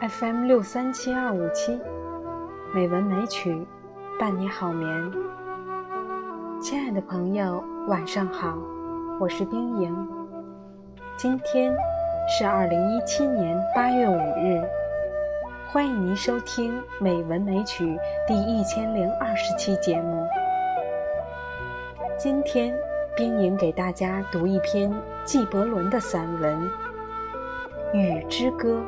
FM 六三七二五七，美文美曲，伴你好眠。亲爱的朋友，晚上好，我是冰莹。今天是二零一七年八月五日，欢迎您收听《美文美曲》第一千零二十期节目。今天，冰莹给大家读一篇纪伯伦的散文《雨之歌》。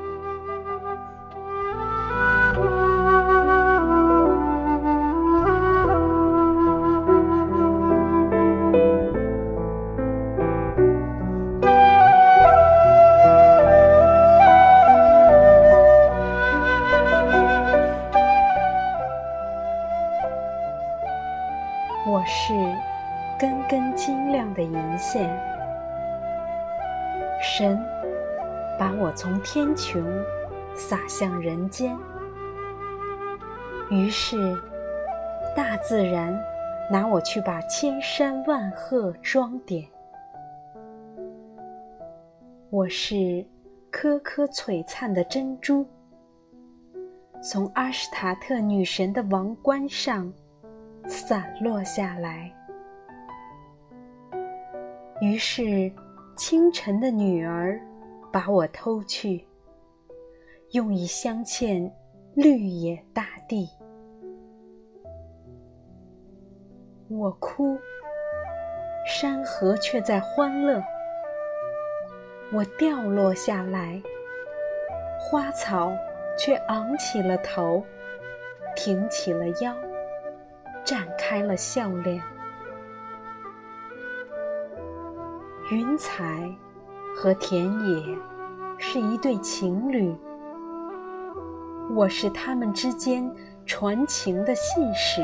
神把我从天穹洒向人间，于是大自然拿我去把千山万壑装点。我是颗颗璀璨的珍珠，从阿什塔特女神的王冠上。散落下来。于是，清晨的女儿把我偷去，用以镶嵌绿野大地。我哭，山河却在欢乐。我掉落下来，花草却昂起了头，挺起了腰。绽开了笑脸。云彩和田野是一对情侣，我是他们之间传情的信使。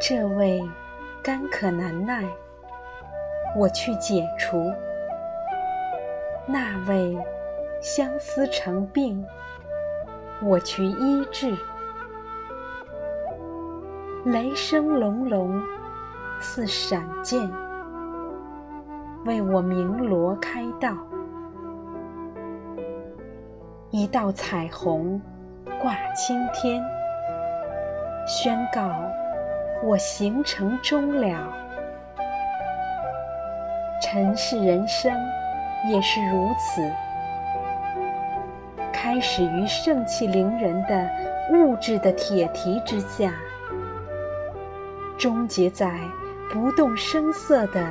这位干渴难耐，我去解除；那位相思成病，我去医治。雷声隆隆，似闪电，为我鸣锣开道。一道彩虹挂青天，宣告我行程终了。尘世人生也是如此，开始于盛气凌人的物质的铁蹄之下。终结在不动声色的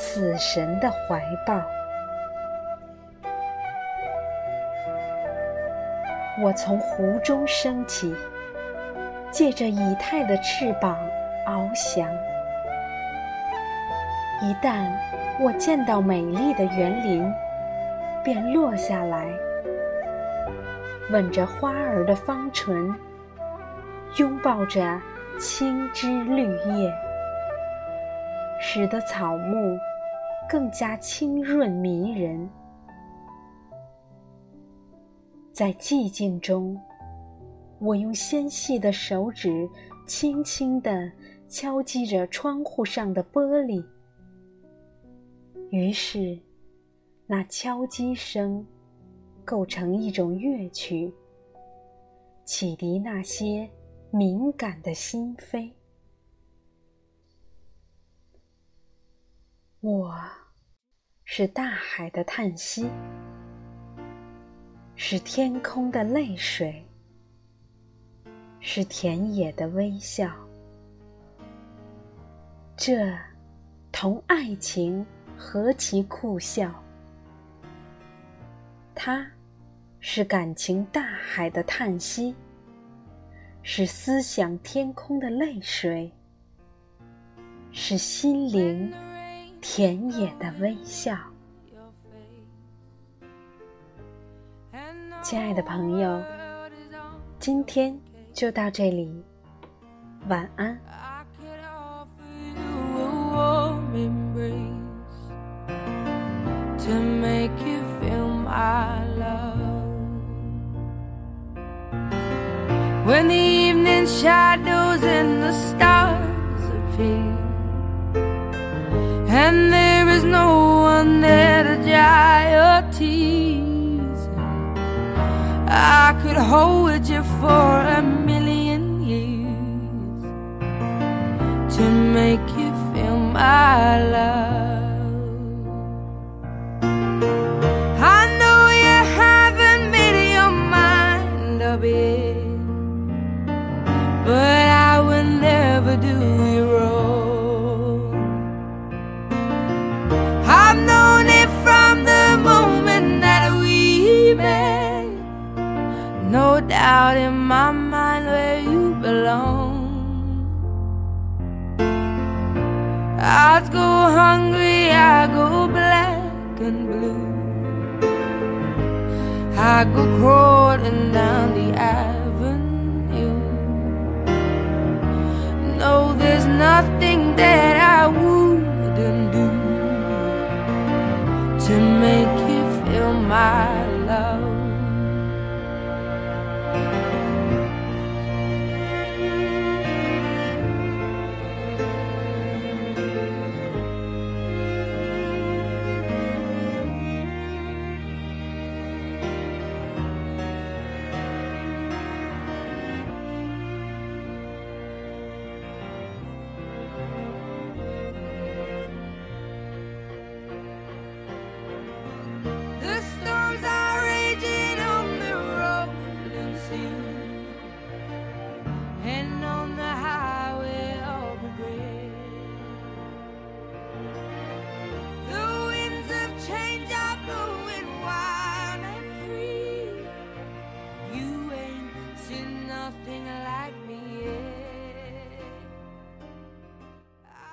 死神的怀抱。我从湖中升起，借着以太的翅膀翱翔。一旦我见到美丽的园林，便落下来，吻着花儿的芳唇，拥抱着。青枝绿叶，使得草木更加清润迷人。在寂静中，我用纤细的手指轻轻地敲击着窗户上的玻璃，于是，那敲击声构成一种乐曲，启迪那些。敏感的心扉，我是大海的叹息，是天空的泪水，是田野的微笑。这同爱情何其酷笑！它是感情大海的叹息。是思想天空的泪水，是心灵田野的微笑。亲爱的朋友，今天就到这里，晚安 i get off。when the evening shadows and the stars appear, and there is no one there to dry your tears. I could hold you for a million years to make you feel my love. and blue. I go crawling down the avenue. No, there's nothing that I wouldn't do to make you feel my love.